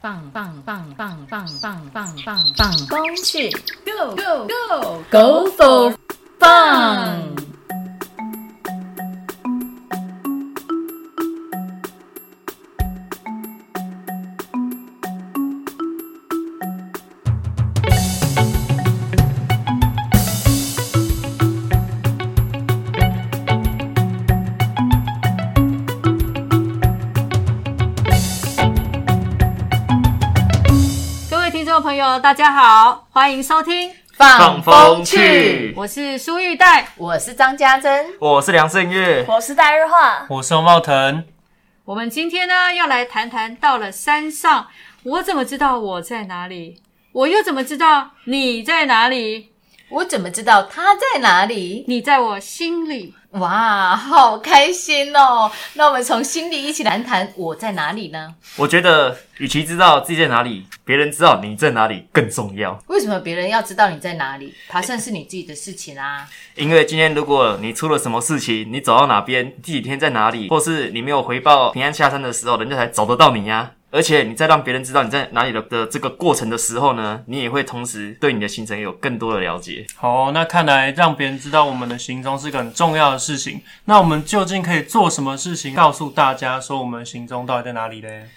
棒棒棒棒棒棒棒棒棒，工具 Go Go Go Go for fun！大家好，欢迎收听，放风去，我是苏玉黛。我是张家珍，我是梁胜月。我是戴日化，我是洪茂腾，我们今天呢要来谈谈，到了山上，我怎么知道我在哪里？我又怎么知道你在哪里？我怎么知道他在哪里？你在我心里。哇，好开心哦！那我们从心里一起谈谈我在哪里呢？我觉得，与其知道自己在哪里，别人知道你在哪里更重要。为什么别人要知道你在哪里？爬山是你自己的事情啊。因为今天如果你出了什么事情，你走到哪边，第几天在哪里，或是你没有回报平安下山的时候，人家才找得到你呀、而且你在让别人知道你在哪里的的这个过程的时候呢，你也会同时对你的行程有更多的了解。好，那看来让别人知道我们的行踪是个很重要的事情。那我们究竟可以做什么事情，告诉大家说我们行踪到底在哪里嘞？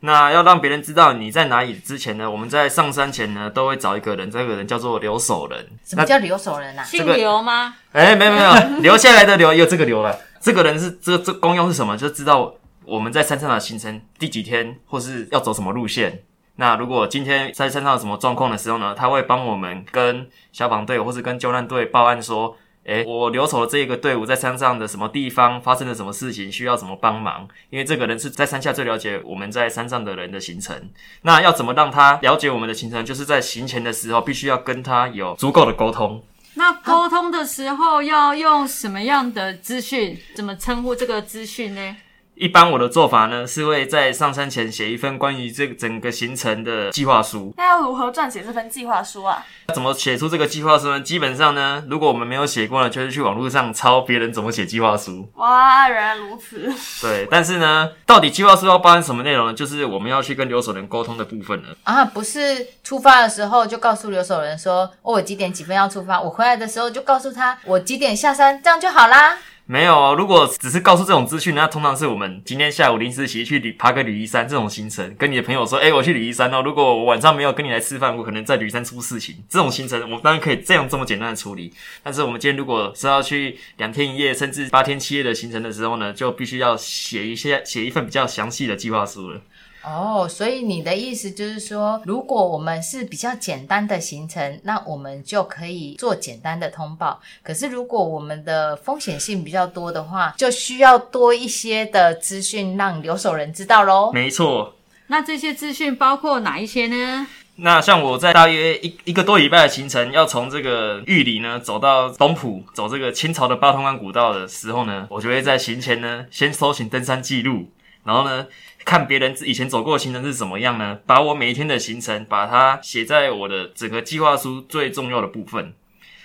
那要让别人知道你在哪里之前呢，我们在上山前呢，都会找一个人，这个人叫做留守人。什么叫留守人啊？姓刘吗？哎，没有没有，留下来的留有这个留了。这个人是这这功用是什么？就知道我们在山上的行程第几天，或是要走什么路线。那如果今天在山上有什么状况的时候呢，他会帮我们跟消防队或是跟救难队报案说，诶，我留守的这个队伍在山上的什么地方发生了什么事情，需要什么帮忙？因为这个人是在山下最了解我们在山上的人的行程。那要怎么让他了解我们的行程？就是在行前的时候，必须要跟他有足够的沟通。那沟通的时候要用什么样的资讯？怎么称呼这个资讯呢？一般我的做法呢，是会在上山前写一份关于这个整个行程的计划书。那要如何撰写这份计划书啊？怎么写出这个计划书呢？基本上呢，如果我们没有写过呢，就是去网络上抄别人怎么写计划书。哇，原来如此！对，但是呢，到底计划书要包含什么内容呢？就是我们要去跟留守人沟通的部分了。啊，不是出发的时候就告诉留守人说，哦，我几点几分要出发，我回来的时候就告诉他我几点下山，这样就好啦。没有啊，如果只是告诉这种资讯，那通常是我们今天下午临时起去爬个吕夷山这种行程，跟你的朋友说，哎、我去旅夷山哦。如果我晚上没有跟你来吃饭，我可能在旅山出事情。这种行程，我们当然可以这样这么简单的处理。但是我们今天如果是要去两天一夜甚至八天七夜的行程的时候呢，就必须要写一些写一份比较详细的计划书了。哦，所以你的意思就是说，如果我们是比较简单的行程，那我们就可以做简单的通报。可是如果我们的风险性比较多的话，就需要多一些的资讯让留守人知道喽。没错，那这些资讯包括哪一些呢？那像我在大约一一个多礼拜的行程，要从这个玉里呢走到东浦，走这个清朝的八通关古道的时候呢，我就会在行前呢先搜寻登山记录，然后呢看别人以前走过的行程是怎么样呢，把我每一天的行程把它写在我的整个计划书最重要的部分。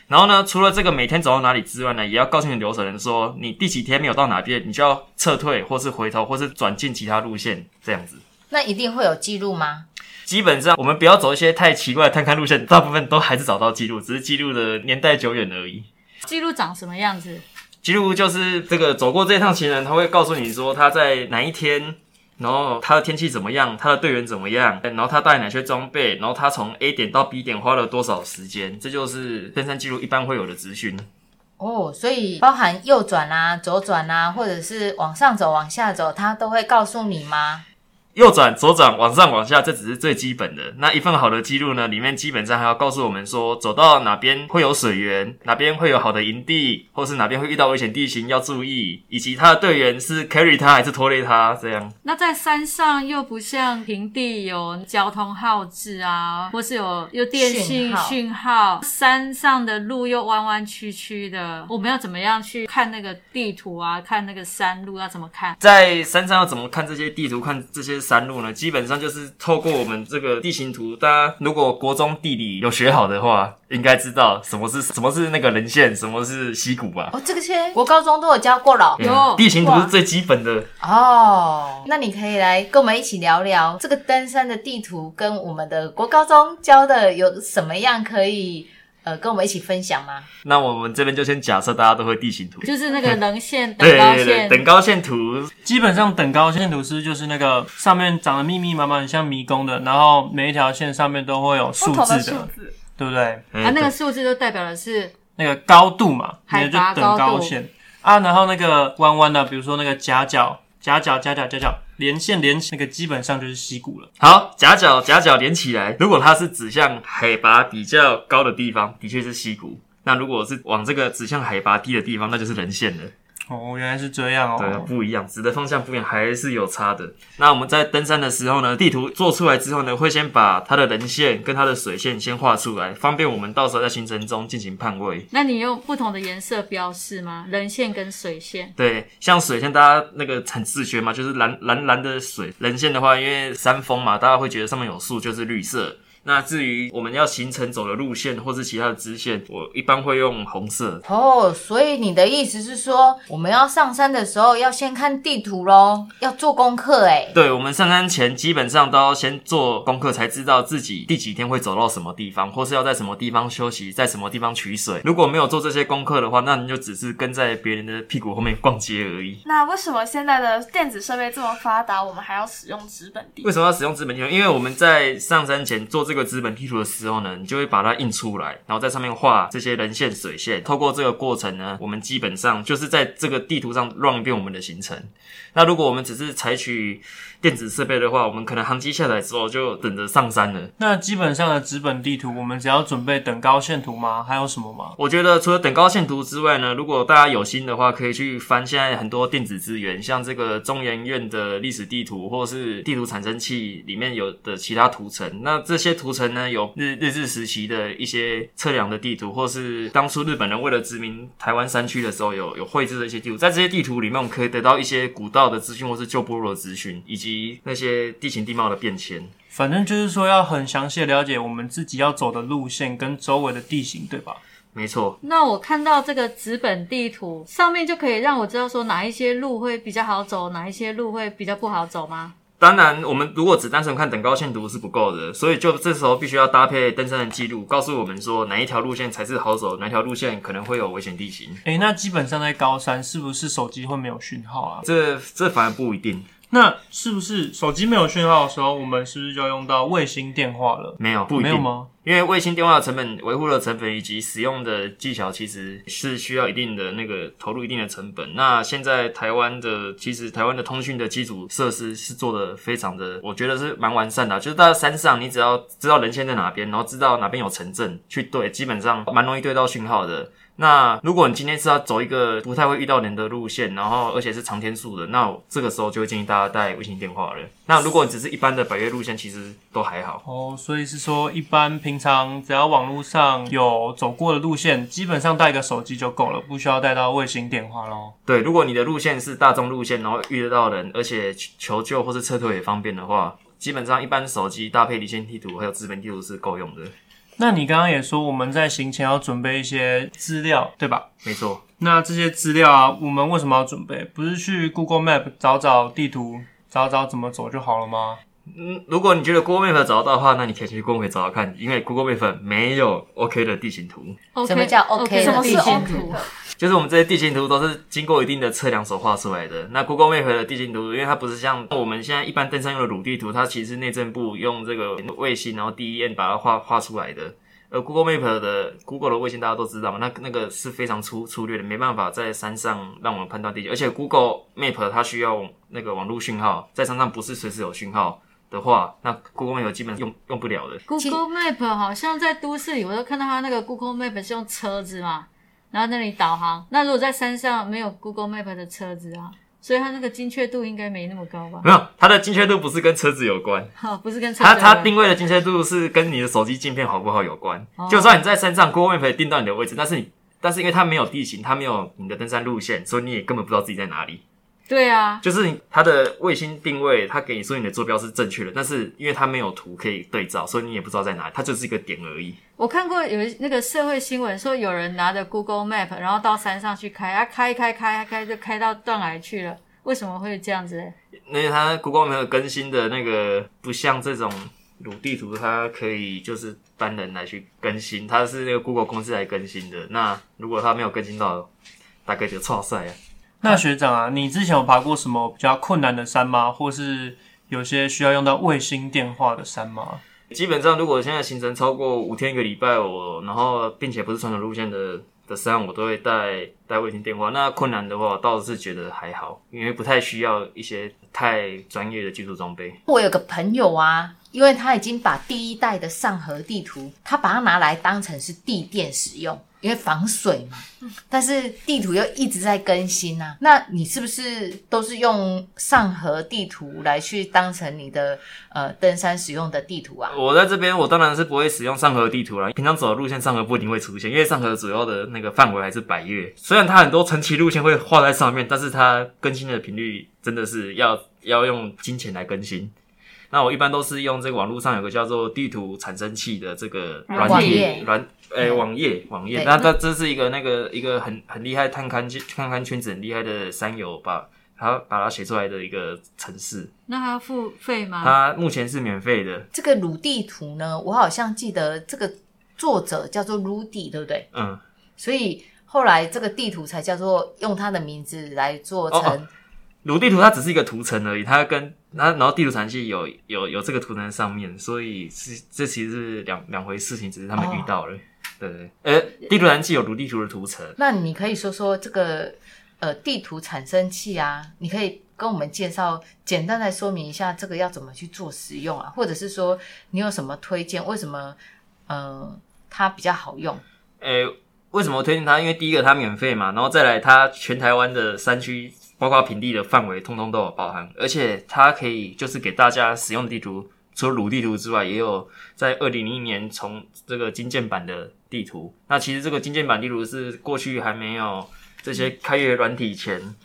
然后呢，除了这个每天走到哪里之外呢，也要告诉你留守人说，你第几天没有到哪边，你就要撤退，或是回头，或是转进其他路线，这样子。那一定会有记录吗？基本上我们不要走一些太奇怪的探勘路线，大部分都还是找到记录，只是记录的年代久远而已。记录长什么样子？记录就是这个走过这趟行人，他会告诉你说他在哪一天，然后他的天气怎么样，他的队员怎么样，然后他带哪些装备，然后他从 A 点到 B 点花了多少时间，这就是登山记录一般会有的资讯。哦，所以包含右转啊、左转啊，或者是往上走、往下走，他都会告诉你吗？右转、左转、往上、往下，这只是最基本的。那一份好的记录呢，里面基本上还要告诉我们说，走到哪边会有水源，哪边会有好的营地，或是哪边会遇到危险地形要注意，以及他的队员是 carry 他还是拖累他，这样。那在山上又不像平地有交通号志啊，或是有有电信讯号讯号，山上的路又弯弯曲曲的，我们要怎么样去看那个地图啊？看那个山路要怎么看？在山上要怎么看这些地图、看这些山路呢？基本上就是透过我们这个地形图，大家如果国中地理有学好的话，应该知道什么是什么是那个人线，什么是溪谷吧？哦，这个些国高中都有教过了。有地形图是最基本的。哦，那你可以来跟我们一起聊聊这个登山的地图跟我们的国高中教的有什么样可以呃跟我们一起分享吗？那我们这边就先假设大家都会地形图，就是那个棱线、等对对对，高线，等高线图。基本上等高线图是就是那个上面长得密密麻麻，很像迷宫的，然后每一条线上面都会有数不同的字的，数字，对不对？哎啊，那个数字就代表的是那个高度嘛，海那就等拔高度高线啊，然后那个弯弯的，比如说那个夹角、夹角、夹角、夹角连线连，那个基本上就是溪谷了。好，夹角夹角连起来，如果它是指向海拔比较高的地方，的确是溪谷。那如果是往这个指向海拔低的地方，那就是人线了。哦，原来是这样哦对，哦。不一样，指的方向不一样，还是有差的。那我们在登山的时候呢，地图做出来之后呢，会先把它的人线跟它的水线先画出来，方便我们到时候在行程中进行判位。那你用不同的颜色标示吗？人线跟水线。对，像水线，大家那个很自觉嘛，就是蓝蓝蓝的水。人线的话，因为山峰嘛，大家会觉得上面有树就是绿色。那至于我们要行程走的路线或是其他的支线，我一般会用红色。哦，所以你的意思是说，我们要上山的时候要先看地图喽，要做功课哎。对，我们上山前基本上都要先做功课，才知道自己第几天会走到什么地方，或是要在什么地方休息，在什么地方取水。如果没有做这些功课的话，那你就只是跟在别人的屁股后面逛街而已。那为什么现在的电子设备这么发达，我们还要使用纸本地为？什么要使用纸本地图？因为我们在上山前做这这个资本地图的时候呢，你就会把它印出来，然后在上面画这些人线、水线。透过这个过程呢，我们基本上就是在这个地图上乱一遍我们的行程。那如果我们只是采取电子设备的话，我们可能航机下载之后就等着上山了。那基本上的纸本地图，我们只要准备等高线图吗？还有什么吗？我觉得除了等高线图之外呢，如果大家有心的话，可以去翻现在很多电子资源，像这个中研院的历史地图，或是地图产生器里面有的其他图层。那这些图层呢，有日日治时期的一些测量的地图，或是当初日本人为了殖民台湾山区的时候有有绘制的一些地图。在这些地图里面，我们可以得到一些古道的资讯，或是旧部落的资讯，以及那些地形地貌的变迁。反正就是说要很详细的了解我们自己要走的路线跟周围的地形，对吧？没错，那我看到这个纸本地图上面就可以让我知道说哪一些路会比较好走，哪一些路会比较不好走吗？当然，我们如果只单纯看等高线图是不够的，所以就这时候必须要搭配登山的记录，告诉我们说哪一条路线才是好走，哪条路线可能会有危险地形。诶，那基本上在高山是不是手机会没有讯号啊？这这反而不一定，那是不是手机没有讯号的时候，我们是不是就要用到卫星电话了？没有不一定没有吗？因为卫星电话的成本、维护的成本以及使用的技巧，其实是需要一定的那个投入一定的成本。那现在台湾的，其实台湾的通讯的基础设施是做的非常的，我觉得是蛮完善的啊。就是在山上，你只要知道人线在哪边，然后知道哪边有城镇去对，基本上蛮容易对到讯号的。那如果你今天是要走一个不太会遇到人的路线，然后而且是长天数的，那这个时候就会建议大家带卫星电话了。那如果你只是一般的百越路线，其实都还好。哦，所以是说，一般平常只要网络上有走过的路线，基本上带一个手机就够了，不需要带到卫星电话咯。对，如果你的路线是大众路线，然后遇得到人，而且求救或是撤退也方便的话，基本上一般手机搭配离线地图还有资本地图是够用的。那你刚刚也说我们在行前要准备一些资料，对吧？没错，那这些资料啊，我们为什么要准备？不是去 Google Map 找找地图，找找怎么走就好了吗？嗯，如果你觉得 Google Map 找得到的话，那你可以去 Google Map 找找看，因为 Google Map 没有 OK 的地形图。OK，什么叫 OK 的什么是地形 OK 图？就是我们这些地形图都是经过一定的测量所画出来的。那 Google Map 的地形图，因为它不是像我们现在一般登山用的鲁地图，它其实是内政部用这个卫星，然后 DEN 把它画画出来的。而 Google Map 的 Google 的卫星大家都知道嘛，那那个是非常粗粗略的，没办法在山上让我们判断地形。而且 Google Map 它需要那个网络讯号，在山上不是随时有讯号的话，那 Google Map 基本用用不了的。Google Map 好像在都市里，我都看到它那个 Google Map 是用车子嘛，然后那里导航。那如果在山上没有 Google Map 的车子啊，所以它那个精确度应该没那么高吧？没有，它的精确度不是跟车子有关，哈，不是跟车子它它定位的精确度是跟你的手机镜片好不好有关。哦就算你在山上，Google Map 定到你的位置，但是你但是因为它没有地形，它没有你的登山路线，所以你也根本不知道自己在哪里。对啊，就是它的卫星定位，它给你说你的坐标是正确的，但是因为它没有图可以对照，所以你也不知道在哪里，它就是一个点而已。我看过有那个社会新闻说，有人拿着 Google Map，然后到山上去开，啊，开开开开就开到断崖去了。为什么会这样子嘞？因为它 Google 没有更新的那个，不像这种鲁地图，它可以就是单人来去更新，它是那个 Google 公司来更新的。那如果它没有更新到，大概就错赛啊。那学长啊，你之前有爬过什么比较困难的山吗？或是有些需要用到卫星电话的山吗？基本上，如果现在行程超过五天一个礼拜，我然后并且不是传统路线的的山，我都会带带卫星电话。那困难的话，我倒是觉得还好，因为不太需要一些太专业的技术装备。我有个朋友啊，因为他已经把第一代的上河地图，他把它拿来当成是地垫使用，因为防水嘛。但是地图又一直在更新啊，那你是不是都是用上河地图来去当成你的呃登山使用的地图啊？我在这边，我当然是不会使用上河地图了。平常走的路线，上河不一定会出现，因为上河主要的那个范围还是百越。虽然它很多传奇路线会画在上面，但是它更新的频率真的是要要用金钱来更新。那我一般都是用这个网络上有个叫做地图产生器的这个软网体页软诶、网页网页，那它这是一个那个一个很很厉害探勘探勘圈子很厉害的山友把他把它写出来的一个城市，那还要付费吗？他目前是免费的，这个鲁地图呢，我好像记得这个作者叫做 Rudy，对不对？嗯。所以后来这个地图才叫做用他的名字来做成。哦鲁地图它只是一个图层而已，它跟它然后地图产器有有有这个图层上面，所以是这其实是两两回事情，只是他们遇到了。对对，呃，地图燃气有读地图的图层，那你可以说说这个呃地图产生器啊，你可以跟我们介绍，简单来说明一下这个要怎么去做使用啊，或者是说你有什么推荐？为什么呃它比较好用？诶、为什么推荐它？因为第一个它免费嘛，然后再来它全台湾的山区，包括平地的范围，通通都有包含，而且它可以就是给大家使用的地图，除了鲁地图之外，也有在二零零一年从这个金键版的地图。那其实这个金键版地图是过去还没有这些开源软体前。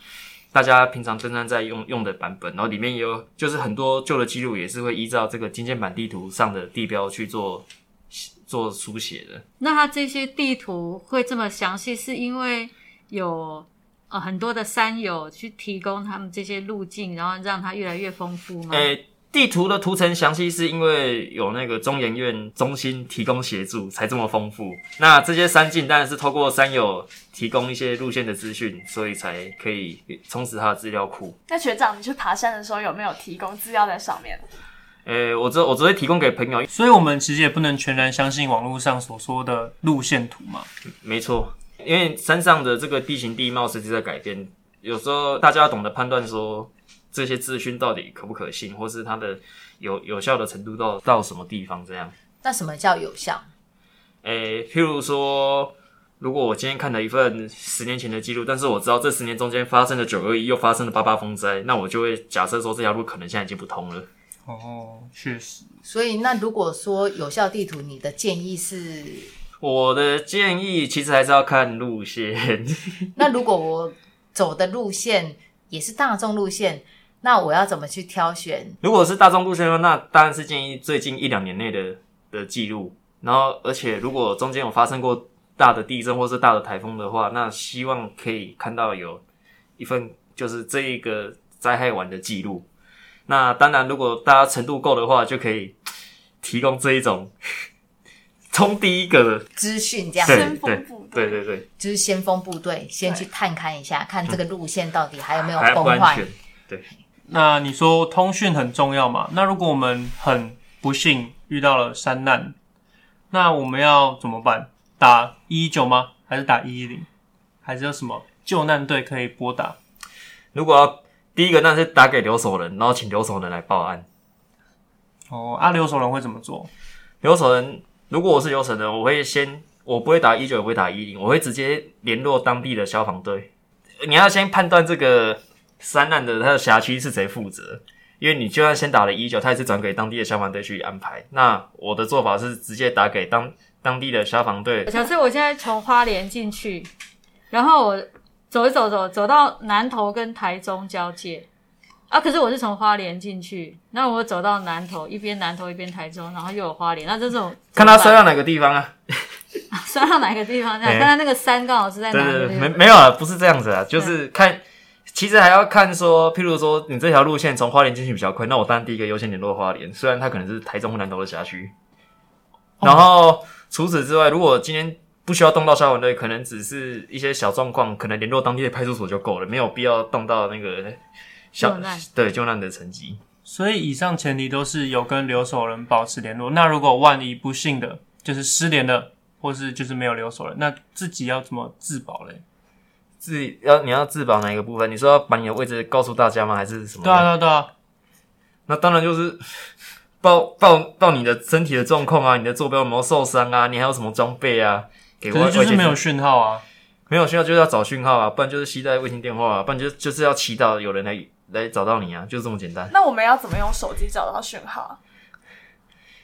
大家平常登山在用用的版本，然后里面也有就是很多旧的记录，也是会依照这个金键版地图上的地标去做做书写的。那它这些地图会这么详细，是因为有呃很多的山友去提供他们这些路径，然后让它越来越丰富吗？诶、地图的图层详细是因为有那个中研院中心提供协助，才这么丰富。那这些山径当然是透过山友提供一些路线的资讯，所以才可以充实他的资料库。那学长，你去爬山的时候有没有提供资料在上面？诶、我只我只会提供给朋友，所以我们其实也不能全然相信网络上所说的路线图嘛。没错，因为山上的这个地形地貌实际在改变，有时候大家要懂得判断说这些资讯到底可不可信，或是它的有有效的程度到到什么地方这样。那什么叫有效？诶、譬如说，如果我今天看了一份十年前的记录，但是我知道这十年中间发生了九二一，又发生了八八风灾，那我就会假设说这条路可能现在已经不通了。哦，确实，所以那如果说有效地图，你的建议是，我的建议其实还是要看路线，那如果我走的路线也是大众路线，那我要怎么去挑选？如果是大众路线的话，那当然是建议最近一两年内的的记录。然后，而且如果中间有发生过大的地震或是大的台风的话，那希望可以看到有一份就是这一个灾害完的记录。那当然，如果大家程度够的话，就可以提供这一种 冲第一个的，资讯这样，对先锋对部队对对对，就是先锋部队先去探勘一下，看这个路线到底还有没有崩坏。安全。那你说通讯很重要嘛？那如果我们很不幸遇到了山难，那我们要怎么办？打一一九吗？还是打一一零？还是有什么救难队可以拨打？如果要第一个，那是打给留守人，然后请留守人来报案。哦，啊，留守人会怎么做？留守人，如果我是留守人，我会先，我不会打一九，也不会打一零，我会直接联络当地的消防队。你要先判断这个山难的它的辖区是谁负责，因为你就算先打了一九，他也是转给当地的消防队去安排。那我的做法是直接打给当当地的消防队，假设我现在从花莲进去，然后我走一走走走到南投跟台中交界啊，可是我是从花莲进去，那我走到南投，一边南投一边台中，然后又有花莲，那这种看他摔到哪个地方啊？摔到哪个地方？这样哎看他那个山刚好是在哪里？没没有啊，不是这样子啊，就是看，其实还要看说，譬如说你这条路线从花莲进去比较快，那我当然第一个优先联络花莲，虽然它可能是台中或南投的辖区。然后除此之外，如果今天不需要动到消防队，可能只是一些小状况，可能联络当地的派出所就够了，没有必要动到那个小对救难的层级。所以以上前提都是有跟留守人保持联络。那如果万一不幸的就是失联了，或是就是没有留守人，那自己要怎么自保嘞？自己要你要自保哪一个部分？你说要把你的位置告诉大家吗？还是什么？对啊，对啊，对啊。那当然就是报报报你的身体的状况啊，你的坐标有没有受伤啊？你还有什么装备啊？给可外外界是就是没有讯号啊。没有讯号，就是要找讯号啊，不然就是携带卫星电话啊，不然就就是要祈祷有人来来找到你啊，就这么简单。那我们要怎么用手机找到讯号啊？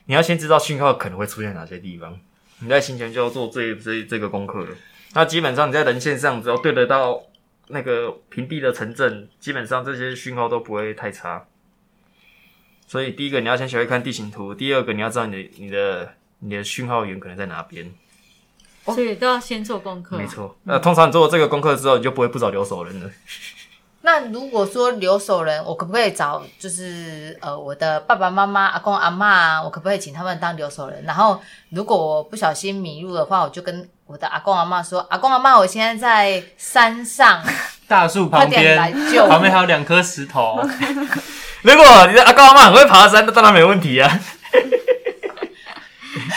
你要先知道讯号可能会出现哪些地方，你在行前就要做这这这个功课了。那基本上你在人线上只要对得到那个平地的城镇，基本上这些讯号都不会太差。所以第一个你要先学会看地形图，第二个你要知道你的你的你的讯号源可能在哪边。所以都要先做功课。没错，那通常你做了这个功课之后，你就不会不找留守人了。那如果说留守人，我可不可以找就是呃我的爸爸妈妈、阿公阿妈啊，我可不可以请他们当留守人？然后如果我不小心迷路的话，我就跟我的阿公阿妈说：“阿公阿妈，我现在在山上，大树旁边，救旁边还有两颗石头。如果你的阿公阿妈很会爬山，那当然没问题啊。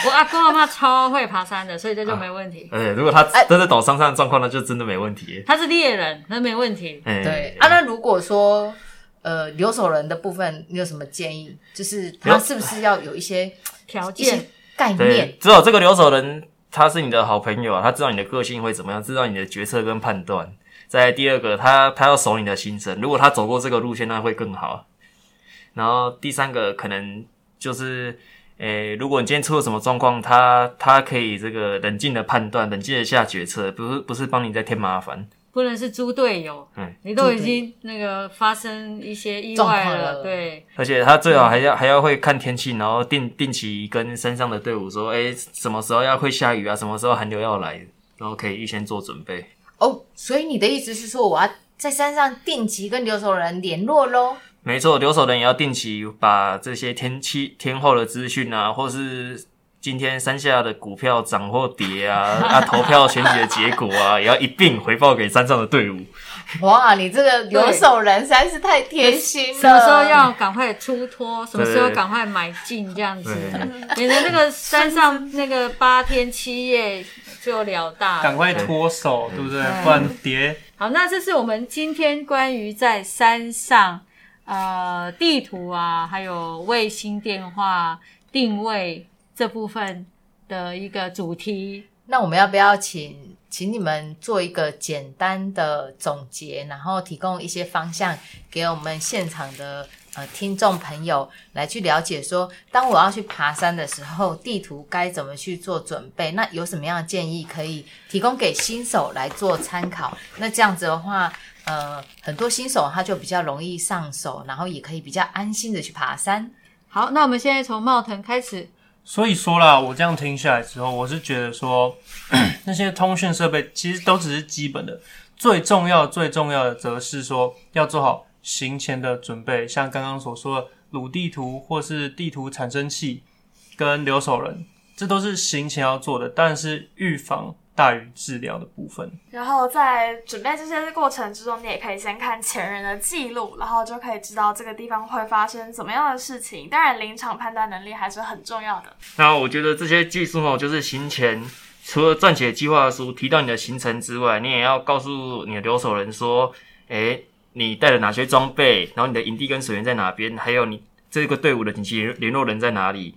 我阿公阿妈超会爬山的，所以这就没问题。哎，如果他真的懂山上的状况，那就真的没问题。他是猎人，那没问题。哎，对啊。那如果说呃留守人的部分，你有什么建议？就是他是不是要有一些条件概念？，只有这个留守人他是你的好朋友啊，他知道你的个性会怎么样，知道你的决策跟判断。再第二个，他他要守你的心神，如果他走过这个路线，那会更好。然后第三个可能就是，诶、如果你今天出了什么状况，他他可以这个冷静的判断，冷静的下决策，不是不是帮你在添麻烦。不能是猪队友。嗯你都已经那个发生一些意状外况了对，而且他最好还要还要会看天气，然后定定期跟山上的队伍说，哎、什么时候要会下雨啊，什么时候寒流要来，然后可以预先做准备。哦，所以你的意思是说，我要在山上定期跟留守人联络喽？没错，留守人也要定期把这些天气天后的资讯啊，或是今天山下的股票涨或跌啊，啊投票选举的结果啊，也要一并回报给山上的队伍。哇，你这个留守人实在是太贴心了。什么时候要赶快出脱，什么时候对赶快买进，这样子对，免得那个山上那个八天七夜就了大。赶快脱手，对不对？不然跌。好，那这是我们今天关于在山上呃地图啊，还有卫星电话定位这部分的一个主题。那我们要不要请请你们做一个简单的总结，然后提供一些方向给我们现场的呃听众朋友来去了解说，当我要去爬山的时候，地图该怎么去做准备？那有什么样的建议可以提供给新手来做参考？那这样子的话，呃，很多新手他就比较容易上手，然后也可以比较安心的去爬山。好，那我们现在从茂腾开始。所以说啦，我这样听下来之后，我是觉得说，那些通讯设备其实都只是基本的，最重要、最重要的则是说要做好行前的准备，像刚刚所说的鲁地图或是地图产生器跟留守人，这都是行前要做的，但是预防大于治疗的部分。然后在准备这些过程之中，你也可以先看前人的记录，然后就可以知道这个地方会发生怎么样的事情。当然，临场判断能力还是很重要的。那我觉得这些技术呢，就是行前除了撰写计划书提到你的行程之外，你也要告诉你的留守人说，诶，你带了哪些装备，然后你的营地跟水源在哪边，还有你这个队伍的紧急联络人在哪里。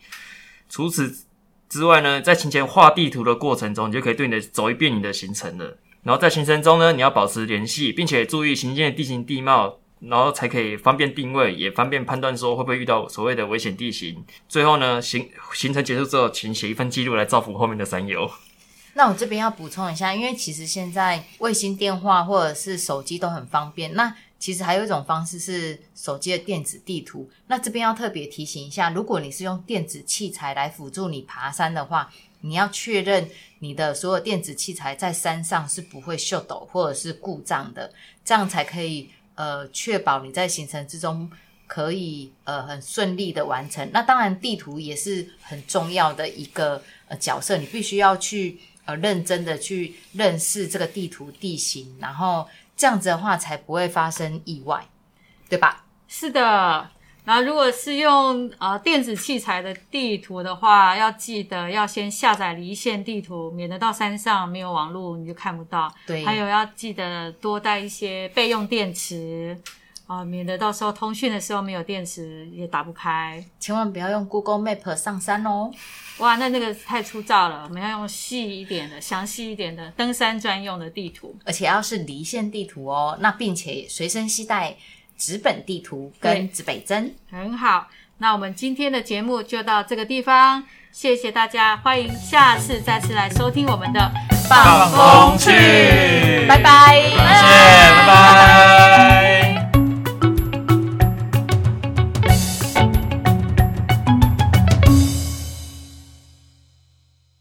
除此之外呢，在行前画地图的过程中，你就可以对你的走一遍你的行程了。然后在行程中呢，你要保持联系，并且注意行进的地形地貌，然后才可以方便定位，也方便判断说会不会遇到所谓的危险地形。最后呢，行行程结束之后，请写一份记录来造福后面的山友。那我这边要补充一下，因为其实现在卫星电话或者是手机都很方便。那其实还有一种方式是手机的电子地图。那这边要特别提醒一下，如果你是用电子器材来辅助你爬山的话，你要确认你的所有电子器材在山上是不会秀抖或者是故障的，这样才可以呃确保你在行程之中可以呃很顺利的完成。那当然，地图也是很重要的一个呃角色，你必须要去呃认真的去认识这个地图地形，然后这样子的话才不会发生意外，对吧？是的。然后，如果是用呃电子器材的地图的话，要记得要先下载离线地图，免得到山上没有网络你就看不到。对，还有要记得多带一些备用电池啊、免得到时候通讯的时候没有电池也打不开。千万不要用 Google Map 上山哦。哇，那那个太粗糙了，我们要用细一点的、详细一点的登山专用的地图。而且要是离线地图哦，那并且随身携带纸本地图跟指北针。很好，那我们今天的节目就到这个地方，谢谢大家，欢迎下次再次来收听我们的放风去，拜拜，谢谢，拜拜。